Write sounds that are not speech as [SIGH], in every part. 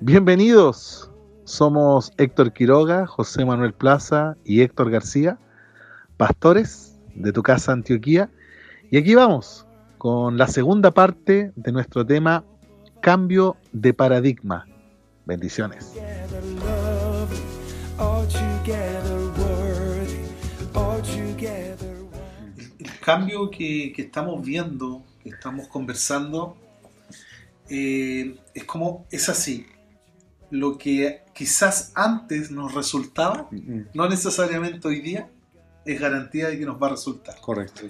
Bienvenidos. Somos Héctor Quiroga, José Manuel Plaza y Héctor García, pastores de tu casa Antioquía. Y aquí vamos con la segunda parte de nuestro tema Cambio de paradigma. Bendiciones. El cambio que, que estamos viendo, que estamos conversando, eh, es como, es así. Lo que quizás antes nos resultaba, no necesariamente hoy día, es garantía de que nos va a resultar. Correcto.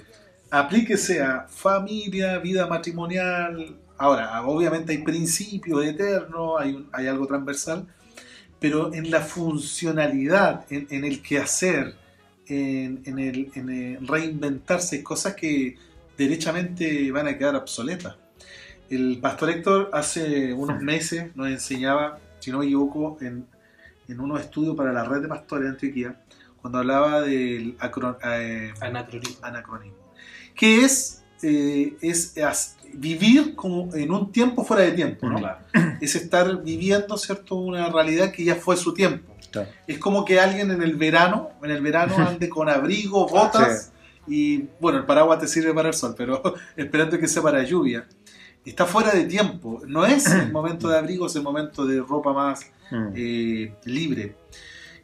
Aplíquese a familia, vida matrimonial. Ahora, obviamente hay principios eternos, hay, un- hay algo transversal, pero en la funcionalidad, en, en el quehacer, en, en el, en el reinventarse, cosas que derechamente van a quedar obsoletas. El pastor Héctor hace unos meses nos enseñaba, si no me equivoco, en, en unos estudios para la red de pastores de Antioquía, cuando hablaba del acro- eh, Anacronismo. anacronismo, que es, eh, es vivir como en un tiempo fuera de tiempo, ¿no? Claro. Es estar viviendo, ¿cierto?, una realidad que ya fue su tiempo. Claro. Es como que alguien en el verano, en el verano [LAUGHS] ande con abrigo, botas y, bueno, el paraguas te sirve para el sol, pero [LAUGHS] esperando que sea para lluvia. Está fuera de tiempo, no es el momento de abrigo, es el momento de ropa más eh, libre.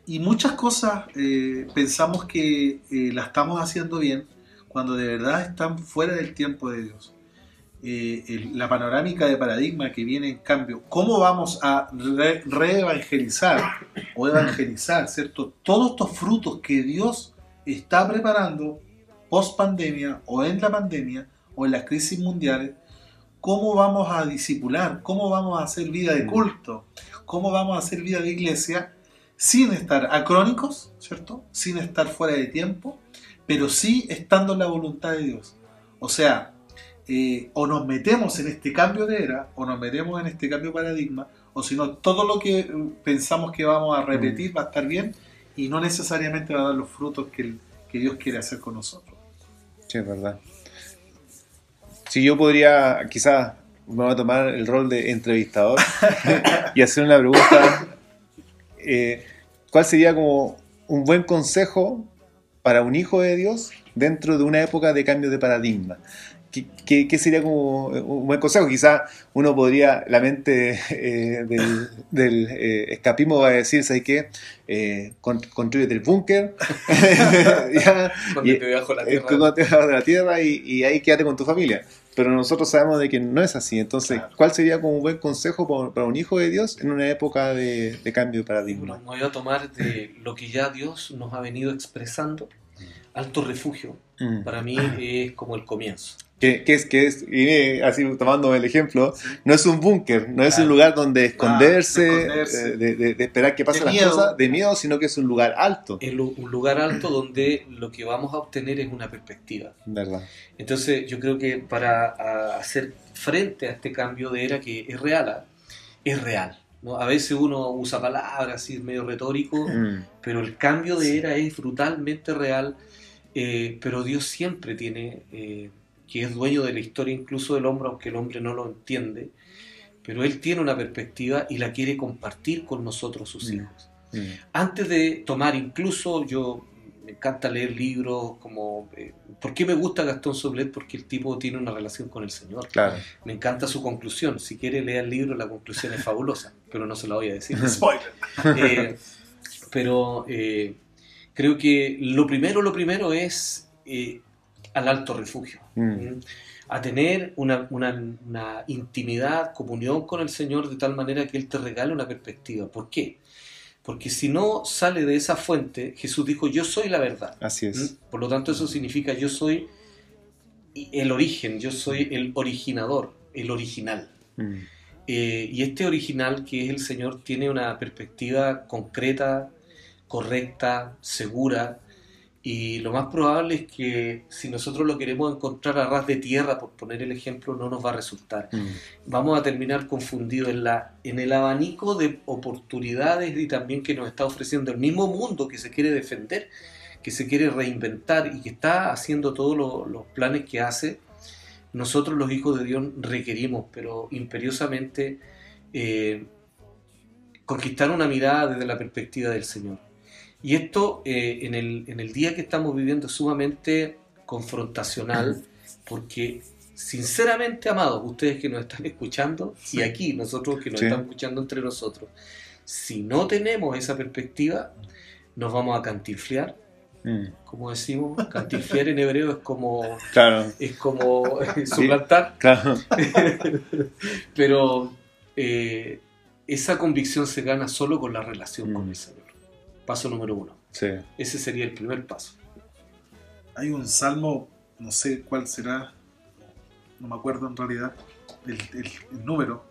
Y muchas cosas eh, pensamos que eh, la estamos haciendo bien cuando de verdad están fuera del tiempo de Dios. Eh, el- la panorámica de paradigma que viene en cambio, cómo vamos a re- reevangelizar o evangelizar, ¿cierto? Todos estos frutos que Dios está preparando post pandemia o en la pandemia o en las crisis mundiales, cómo vamos a disipular, cómo vamos a hacer vida de culto, cómo vamos a hacer vida de iglesia sin estar acrónicos, ¿cierto? Sin estar fuera de tiempo, pero sí estando en la voluntad de Dios. O sea, eh, o nos metemos en este cambio de era, o nos metemos en este cambio de paradigma, o si no, todo lo que eh, pensamos que vamos a repetir va a estar bien y no necesariamente va a dar los frutos que, el- que Dios quiere hacer con nosotros. Sí, es verdad. Si yo podría, quizás me voy a tomar el rol de entrevistador [LAUGHS] y hacer una pregunta. eh, ¿Cuál sería como un buen consejo para un hijo de Dios dentro de una época de cambio de paradigma? ¿Qué, qué- sería como un buen consejo? Quizás uno podría, la mente eh, del, del, eh, escapismo va a decir, ¿sabes qué? Eh, con- construyete el búnker. [LAUGHS] Cuando bajo la eh, tierra. cuando te de la tierra y, y ahí quédate con tu familia. Pero nosotros sabemos de que no es así. Entonces, Claro. ¿cuál sería como un buen consejo para, para un hijo de Dios en una época de, de cambio de paradigma? Me voy a tomar de lo que ya Dios nos ha venido expresando. Alto refugio, Mm. para mí es como el comienzo. Que, que es, que es, y así tomando el ejemplo, no es un búnker, no es un lugar donde esconderse, de esconderse. eh, de, de- de esperar que pasen las miedo. cosas, de miedo, sino que es un lugar alto. Es un lugar alto donde lo que vamos a obtener es una perspectiva. ¿Verdad? Entonces yo creo que para hacer frente a este cambio de era que es real, ¿ah? es real. ¿no? A veces uno usa palabras así medio retórico, Mm. pero el cambio de era es brutalmente real, eh, pero Dios siempre tiene, eh, que es dueño de la historia incluso del hombre, aunque el hombre no lo entiende, pero Él tiene una perspectiva y la quiere compartir con nosotros, sus Mm. hijos. Mm. Antes de tomar, incluso yo me encanta leer libros como... eh, ¿Por qué me gusta Gastón Soblet? Porque el tipo tiene una relación con el Señor. Claro. Me encanta su conclusión. Si quiere leer el libro, la conclusión es fabulosa, pero no se la voy a decir. [LAUGHS] Spoiler. Eh, pero eh, creo que lo primero, lo primero es eh, al alto refugio. Mm. ¿Mm? A tener una, una- una intimidad, comunión con el Señor de tal manera que Él te regale una perspectiva. ¿Por qué? Porque si no sale de esa fuente, Jesús dijo, yo soy la verdad. Así es. ¿Mm? Por lo tanto, eso significa yo soy el origen, yo soy el originador, el original. Mm. Eh, y este original, que es el Señor, tiene una perspectiva concreta, correcta, segura. Y lo más probable es que si nosotros lo queremos encontrar a ras de tierra, por poner el ejemplo, no nos va a resultar. Mm. Vamos a terminar confundidos en, la, en el abanico de oportunidades y también que nos está ofreciendo el mismo mundo que se quiere defender, que se quiere reinventar y que está haciendo todos lo- los planes que hace. nosotros los hijos de Dios requerimos, pero imperiosamente, eh, conquistar una mirada desde la perspectiva del Señor. Y esto eh, en, el, en, el, día que estamos viviendo es sumamente confrontacional, [LAUGHS] porque sinceramente, amados, ustedes que nos están escuchando, y aquí nosotros que nos estamos escuchando entre nosotros, si no tenemos esa perspectiva, nos vamos a cantiflear. Mm. Como decimos, cantiflear en hebreo es como [LAUGHS] es como suplantar. [LAUGHS] Pero eh, esa convicción se gana solo con la relación con mm. el Señor. Paso número uno. Ese sería el primer paso. Hay un salmo, no sé cuál será, no me acuerdo en realidad el número,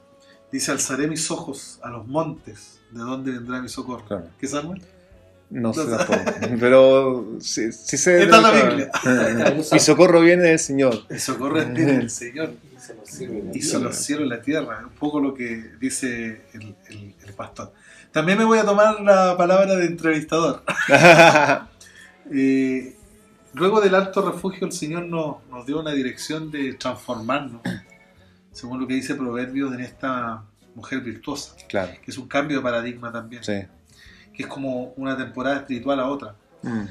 Dice, alzaré mis ojos a los montes, ¿de dónde vendrá mi socorro? ¿Qué salmo? No sé [LAUGHS] pero sí, sí sé. Esta es la Biblia. [LAUGHS] mi [LAUGHS] socorro viene del Señor. Mi socorro viene del Señor. Hizo los cielos y la tierra. Un poco lo que dice el, pastor. También me voy a tomar la palabra de entrevistador. Eh, luego del alto refugio, el Señor nos, nos dio una dirección de transformarnos según lo que dice Proverbios, en esta mujer virtuosa. Claro. Que es un cambio de paradigma también. Sí. Que es como una temporada espiritual a otra. Mm.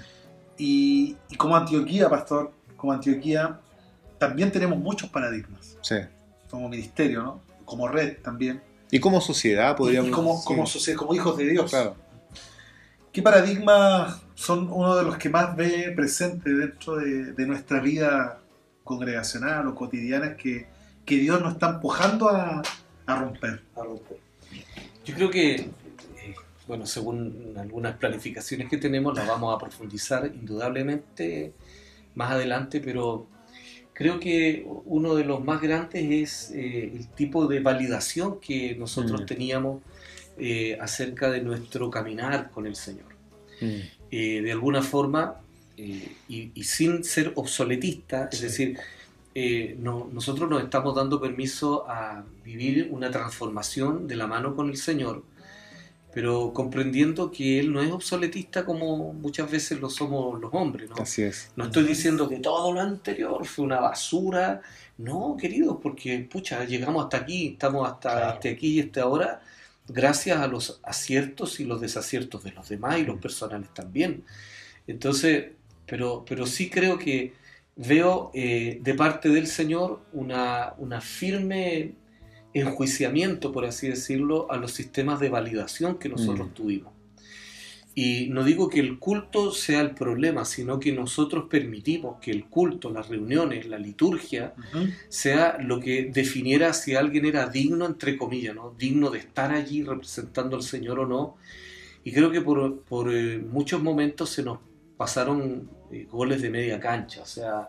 Y, como Antioquía, pastor, como Antioquía, también tenemos muchos paradigmas. Sí. Como ministerio, ¿no? Como red también. Y como sociedad, podríamos Y como, como, como hijos de Dios. Claro. ¿Qué paradigmas son uno de los que más ve presente dentro de, de nuestra vida congregacional o cotidiana que, que Dios nos está empujando a, romper. Yo creo que, bueno, según algunas planificaciones que tenemos, las vamos a profundizar indudablemente más adelante, pero creo que uno de los más grandes es eh, el tipo de validación que nosotros mm. teníamos eh, acerca de nuestro caminar con el Señor. Mm. de alguna forma, y, y, sin ser obsoletista, es decir, eh, nosotros nos estamos dando permiso a vivir una transformación de la mano con el Señor, pero comprendiendo que Él no es obsoletista como muchas veces lo somos los hombres. ¿no? Así es. No estoy diciendo que todo lo anterior fue una basura. No, queridos, porque pucha, llegamos hasta aquí, estamos hasta este aquí y este ahora, gracias a los aciertos y los desaciertos de los demás y los personales también. Entonces, pero, pero sí creo que veo eh, de parte del Señor una, firme enjuiciamiento, por así decirlo, a los sistemas de validación que nosotros mm. tuvimos. Y no digo que el culto sea el problema, sino que nosotros permitimos que el culto, las reuniones, la liturgia, sea lo que definiera si alguien era digno, entre comillas, ¿no? digno de estar allí representando al Señor o no. Y creo que por, eh, muchos momentos se nos pasaron eh, goles de media cancha. O sea,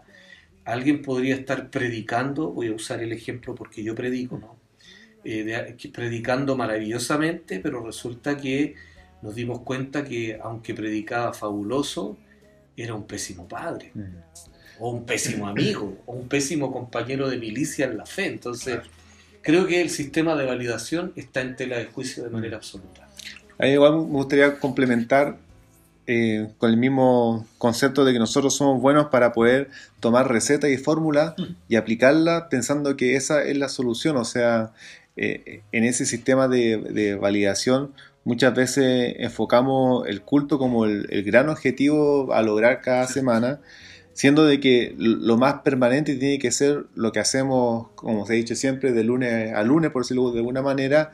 alguien podría estar predicando, voy a usar el ejemplo porque yo predico, ¿no? Eh, predicando maravillosamente, pero resulta que nos dimos cuenta que aunque predicaba fabuloso, era un pésimo padre, mm. o un pésimo amigo, o un pésimo compañero de milicia en la fe. Entonces, creo que el sistema de validación está en tela de juicio de manera absoluta. A mí igual me gustaría complementar eh, con el mismo concepto de que nosotros somos buenos para poder tomar recetas y fórmulas y aplicarla pensando que esa es la solución. O sea, eh, en ese sistema de, validación muchas veces enfocamos el culto como el, gran objetivo a lograr cada semana siendo de que lo más permanente tiene que ser lo que hacemos, como se ha dicho siempre, de lunes a lunes, por decirlo de alguna manera,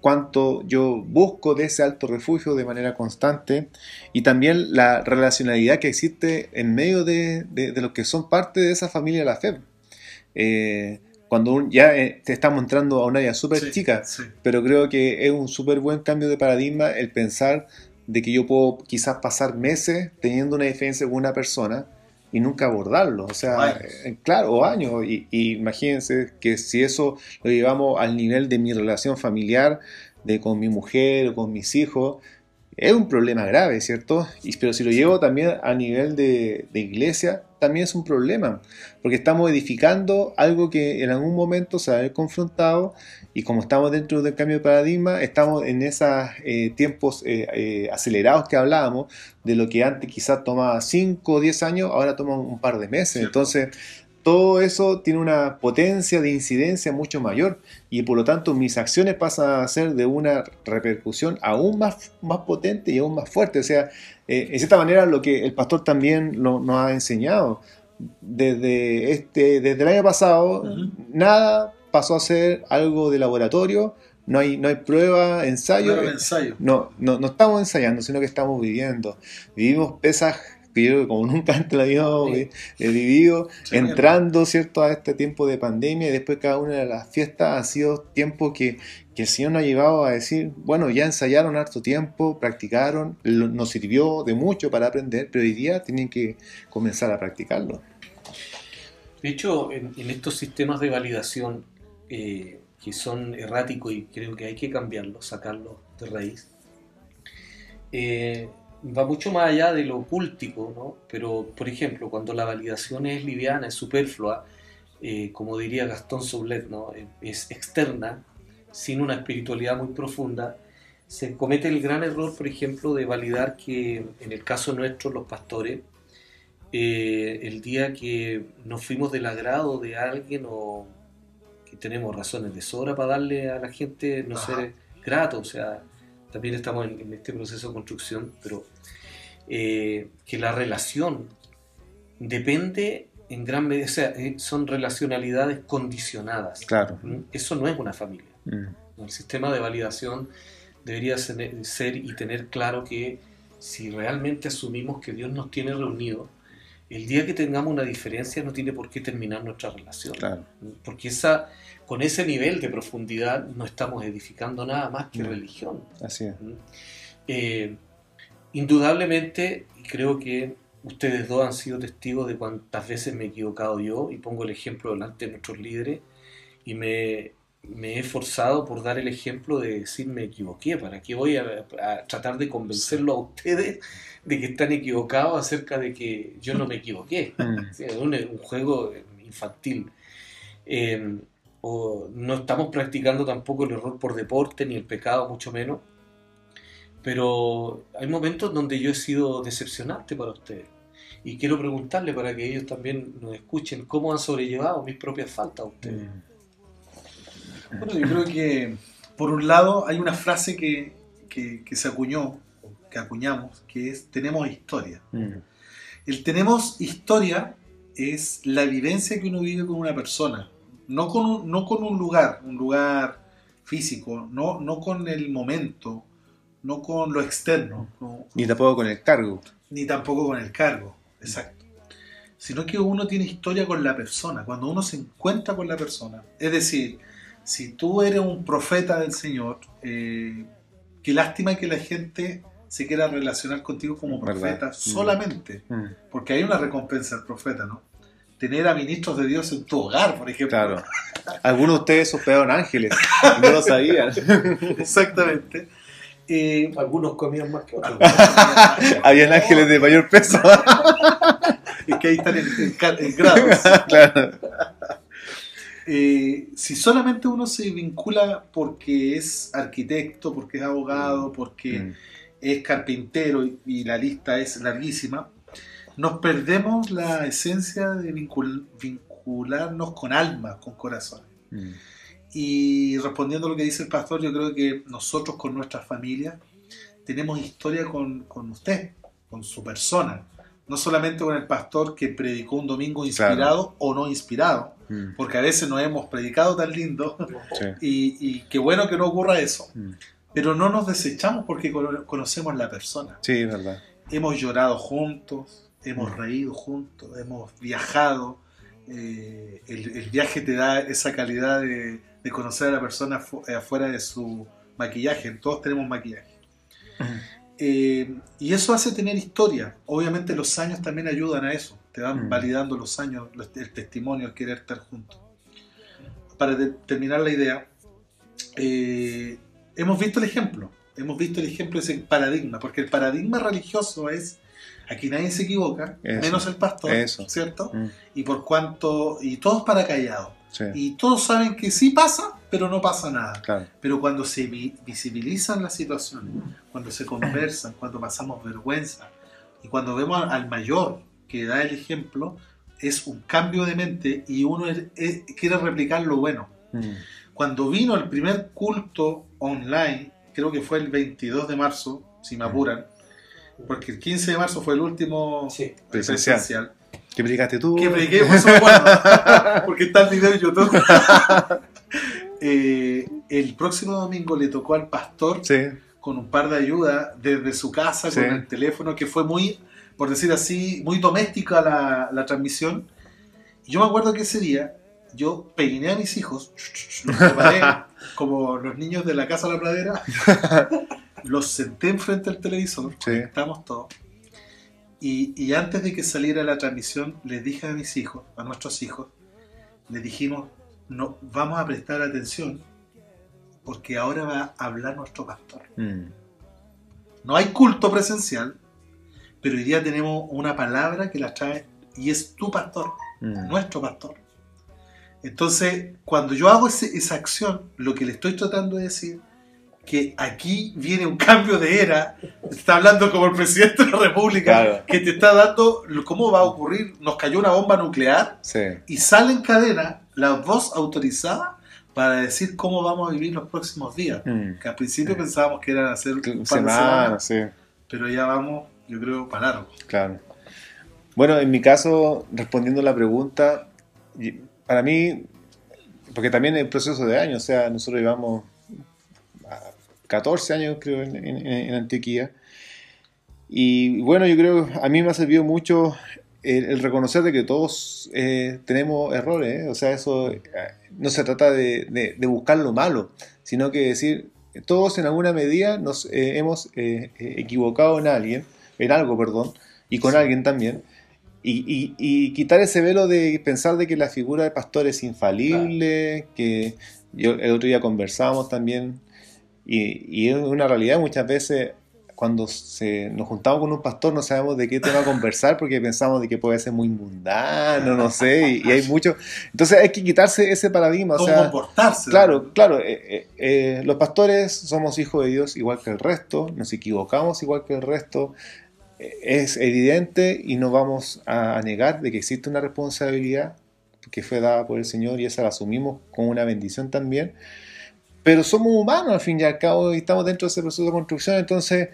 cuánto yo busco de ese alto refugio de manera constante y también la relacionalidad que existe en medio de, de, los que son parte de esa familia de la fe. Eh, cuando ya eh, te estamos entrando a una área súper chica, pero creo que es un súper buen cambio de paradigma el pensar de que yo puedo quizás pasar meses teniendo una diferencia con una persona y nunca abordarlo. O sea, eh, claro, o años. Y, imagínense que si eso lo llevamos al nivel de mi relación familiar, de con mi mujer o con mis hijos, es un problema grave, ¿cierto? Y, pero si lo llevo también a nivel de, de, iglesia, también es un problema, porque estamos edificando algo que en algún momento se va a ver confrontado y como estamos dentro del cambio de paradigma, estamos en esos eh, tiempos eh, eh, acelerados que hablábamos, de lo que antes quizás tomaba 5 o 10 años, ahora toma un par de meses. Entonces, todo eso tiene una potencia de incidencia mucho mayor y por lo tanto mis acciones pasan a ser de una repercusión aún más, más potente y aún más fuerte. O sea, eh, en cierta manera lo que el pastor también lo- nos ha enseñado. Desde, este, desde el año pasado, nada pasó a ser algo de laboratorio, no hay, no hay prueba, ensayo. Ensayo. No, no, no estamos ensayando, sino que estamos viviendo. Vivimos pesas que yo como [LAUGHS] nunca antes la habíamos Sí. vi- eh, vivido, Sí, entrando ¿cierto? a este tiempo de pandemia y después cada una de las fiestas ha sido tiempo que, que el Señor nos ha llevado a decir, bueno, ya ensayaron harto tiempo, practicaron, lo- nos sirvió de mucho para aprender, pero hoy día tienen que comenzar a practicarlo. De hecho, en, en estos sistemas de validación eh, que son erráticos y creo que hay que cambiarlos, sacarlos de raíz, eh, va mucho más allá de lo cultico, ¿no? Pero, por ejemplo, cuando la validación es liviana, es superflua, eh, como diría Gastón Soublet, ¿no? Es externa, sin una espiritualidad muy profunda, se comete el gran error, por ejemplo, de validar que en el caso nuestro, los pastores, eh, el día que nos fuimos del agrado de alguien o que tenemos razones de sobra para darle a la gente no Ajá. ser grato, o sea, también estamos en, en este proceso de construcción, pero eh, que la relación depende en gran medida, o sea, eh, son relacionalidades condicionadas. Claro. ¿Mm? Eso no es una familia. Mm. El sistema de validación debería ser, ser y tener claro que si realmente asumimos que Dios nos tiene reunidos, el día que tengamos una diferencia no tiene por qué terminar nuestra relación. Claro. Porque esa, con ese nivel de profundidad no estamos edificando nada más que Mm. religión. Así es. Eh, indudablemente, y creo que ustedes dos han sido testigos de cuántas veces me he equivocado yo, y pongo el ejemplo delante de nuestros líderes, y me, me he esforzado por dar el ejemplo de decir me equivoqué, ¿para qué voy a, a tratar de convencerlo a ustedes de que están equivocados acerca de que yo no me equivoqué? [LAUGHS] Mm. Sí, es un, un juego infantil. Eh, o no estamos practicando tampoco el error por deporte, ni el pecado, mucho menos. Pero hay momentos donde yo he sido decepcionante para ustedes. Y quiero preguntarle para que ellos también nos escuchen cómo han sobrellevado mis propias faltas a ustedes. Mm. Bueno, yo creo que por un lado hay una frase que, que, que se acuñó, que acuñamos, que es tenemos historia. Mm. El tenemos historia es la vivencia que uno vive con una persona, no con un, no con un lugar, un lugar físico, no, no con el momento, no con lo externo, no- Ni tampoco con el cargo. ni tampoco con el cargo, exacto. Sino que uno tiene historia con la persona, cuando uno se encuentra con la persona. Es decir, si tú eres un profeta del Señor, eh, qué lástima que la gente se quiera relacionar contigo como ¿Verdad? profeta Mm. solamente, Mm. porque hay una recompensa al profeta, ¿no? Tener a ministros de Dios en tu hogar, por ejemplo. Claro. Algunos de ustedes hospedaron ángeles. [LAUGHS] No lo sabían. [LAUGHS] Exactamente. Eh, Algunos comían más que otros. [LAUGHS] Habían ángeles de mayor peso. Es que ahí están en, en en grados. claro. Eh, si solamente uno se vincula porque es arquitecto, porque es abogado, porque Mm. es carpintero y, y la lista es larguísima, nos perdemos la esencia de vincul- vincularnos con alma, con corazón. Mm. Y respondiendo a lo que dice el pastor, yo creo que nosotros con nuestra familia tenemos historia con, con usted, con su persona. No solamente con el pastor que predicó un domingo inspirado o no inspirado, Mm. porque a veces no hemos predicado tan lindo Sí. y, y qué bueno que no ocurra eso. Mm. Pero no nos desechamos porque cono- conocemos la persona. Sí, es verdad. Hemos llorado juntos, hemos Mm. reído juntos, hemos viajado. eh, el, el viaje te da esa calidad de, de conocer a la persona eh, afuera de su maquillaje. Todos tenemos maquillaje. Eh, y eso hace tener historia. Obviamente los años también ayudan a eso. Te van Mm. validando los años, los- el testimonio, el querer estar juntos. Para de- terminar la idea, eh, hemos visto el ejemplo. Hemos visto el ejemplo de ese paradigma. Porque el paradigma religioso es aquí nadie se equivoca, Eso. menos el pastor, Eso. ¿cierto? Mm. Y por cuanto, y todos para callados. Sí. Y todos saben que sí pasa, pero no pasa nada. Claro. Pero cuando se vi- visibilizan las situaciones, cuando se conversan, [CLEARS THROAT] cuando pasamos vergüenza y cuando vemos al- al mayor que da el ejemplo, es un cambio de mente y uno es- es- quiere replicar lo bueno. Mm. Cuando vino el primer culto online, creo que fue el 22 de marzo, si me apuran, porque el 15 de marzo fue el último Sí. Presencial. presencial. ¿Qué predicaste tú? Que prediqué, acuerdo, [LAUGHS] porque está el video en YouTube. [LAUGHS] Eh, el próximo domingo le tocó al pastor Sí. con un par de ayudas desde su casa, Sí. con el teléfono, que fue muy, por decir así, muy doméstica la, la transmisión. Y yo me acuerdo que ese día yo peiné a mis hijos, [LAUGHS] los preparé como los niños de la casa de la pradera, los senté enfrente del televisor, Sí. estamos todos. Y, y antes de que saliera la transmisión, les dije a mis hijos, a nuestros hijos, les dijimos, no, vamos a prestar atención porque ahora va a hablar nuestro pastor. Mm. No hay culto presencial, pero hoy día tenemos una palabra que la trae y es tu pastor, Mm. nuestro pastor. Entonces, cuando yo hago ese- esa acción, lo que le estoy tratando de decir, que aquí viene un cambio de era, está hablando como el presidente de la República, Claro. que te está dando cómo va a ocurrir, nos cayó una bomba nuclear Sí. y sale en cadena la voz autorizada para decir cómo vamos a vivir los próximos días. Mm. Que al principio pensábamos que eran hacer un par de Semanas, sí. pero ya vamos, yo creo, para largo. Claro. Bueno, en mi caso, respondiendo a la pregunta, para mí, porque también es proceso de años, o sea, nosotros llevamos ah, 14 años, creo, en, en- en Antioquía. Y bueno, yo creo, a mí me ha servido mucho el, el reconocer de que todos eh, tenemos errores, ¿eh? o sea, eso eh, no se trata de, de- de buscar lo malo, sino que decir, todos en alguna medida nos eh, hemos equivocado en alguien, en algo, perdón, y con Sí. alguien también. Y, y- y quitar ese velo de pensar de que la figura de pastor es infalible, que yo, el otro día conversábamos también, y, y es una realidad muchas veces cuando se, nos juntamos con un pastor no sabemos de qué tema conversar porque pensamos de que puede ser muy mundano, no sé, y, y hay mucho... Entonces hay que quitarse ese paradigma, o ¿Cómo sea... comportarse? Claro, claro. eh, eh, eh, los pastores somos hijos de Dios igual que el resto, nos equivocamos igual que el resto. eh, es evidente y no vamos a, a negar de que existe una responsabilidad que fue dada por el Señor y esa la asumimos como una bendición también. Pero somos humanos al fin y al cabo y estamos dentro de ese proceso de construcción. Entonces,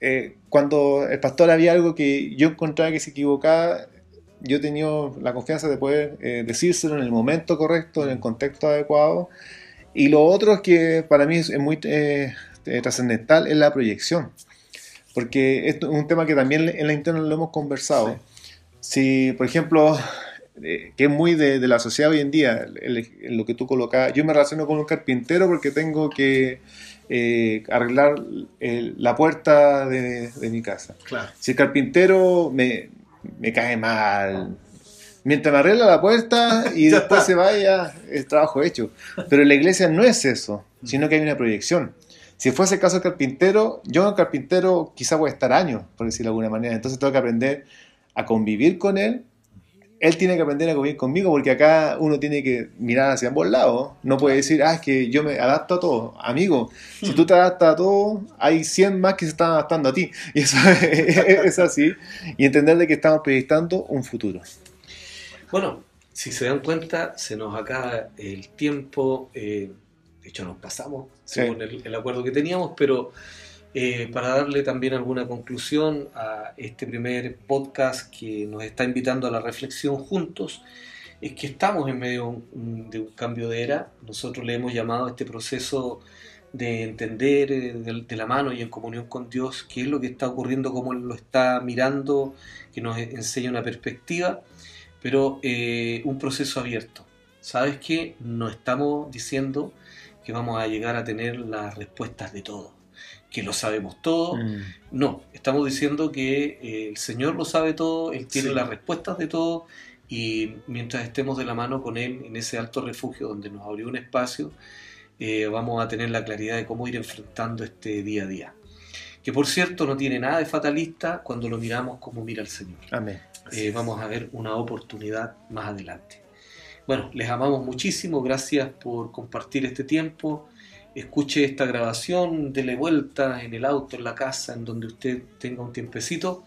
eh, cuando el pastor había algo que yo encontraba que se equivocaba, yo tenía la confianza de poder eh, decírselo en el momento correcto, en el contexto adecuado. Y lo otro es que para mí es, es muy eh, eh, trascendental es la proyección. Porque esto es un tema que también en la interna lo hemos conversado. Si, por ejemplo, eh, que es muy de, de la sociedad hoy en día, el- el- lo que tú colocabas, yo me relaciono con un carpintero porque tengo que eh, arreglar el- la puerta de, de mi casa. Claro. Si el carpintero me, me cae mal, mientras me arregla la puerta [LAUGHS] y después está. se vaya, es trabajo hecho. Pero en la iglesia no es eso, sino que hay una proyección. Si fuese el caso del carpintero, yo el carpintero quizá voy a estar años, por decirlo de alguna manera. Entonces tengo que aprender a convivir con él. Él tiene que aprender a convivir conmigo porque acá uno tiene que mirar hacia ambos lados. No puede decir, ah, es que yo me adapto a todo. Amigo, si tú te adaptas a todo, hay 100 más que se están adaptando a ti. [LAUGHS] Y eso es así. Y entender de que estamos proyectando un futuro. Bueno, si se dan cuenta, se nos acaba el tiempo. eh, de hecho, nos pasamos Sí. según el, el acuerdo que teníamos, pero eh, para darle también alguna conclusión a este primer podcast que nos está invitando a la reflexión juntos, es que estamos en medio de un, cambio de era. Nosotros le hemos llamado a este proceso de entender eh, de la mano y en comunión con Dios qué es lo que está ocurriendo, cómo Él lo está mirando, que nos enseña una perspectiva pero eh, un proceso abierto. ¿Sabes qué? No estamos diciendo que vamos a llegar a tener las respuestas de todo, que lo sabemos todo. Mm. No, estamos diciendo que eh, el Señor lo sabe todo, Él tiene Sí. las respuestas de todo y mientras estemos de la mano con Él en ese alto refugio donde nos abrió un espacio, eh, vamos a tener la claridad de cómo ir enfrentando este día a día. Que por cierto no tiene nada de fatalista cuando lo miramos como mira el Señor Amén. eh, vamos a ver una oportunidad más adelante. Bueno, les amamos muchísimo, gracias por compartir este tiempo. Escuche esta grabación, dele vuelta en el auto, en la casa, en donde usted tenga un tiempecito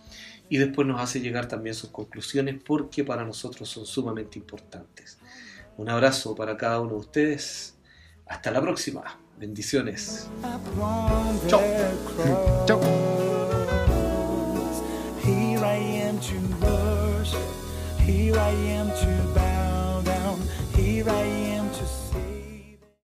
y después nos hace llegar también sus conclusiones porque para nosotros son sumamente importantes. Un abrazo para cada uno de ustedes. Hasta la próxima. Bendiciones. Chao. Chao.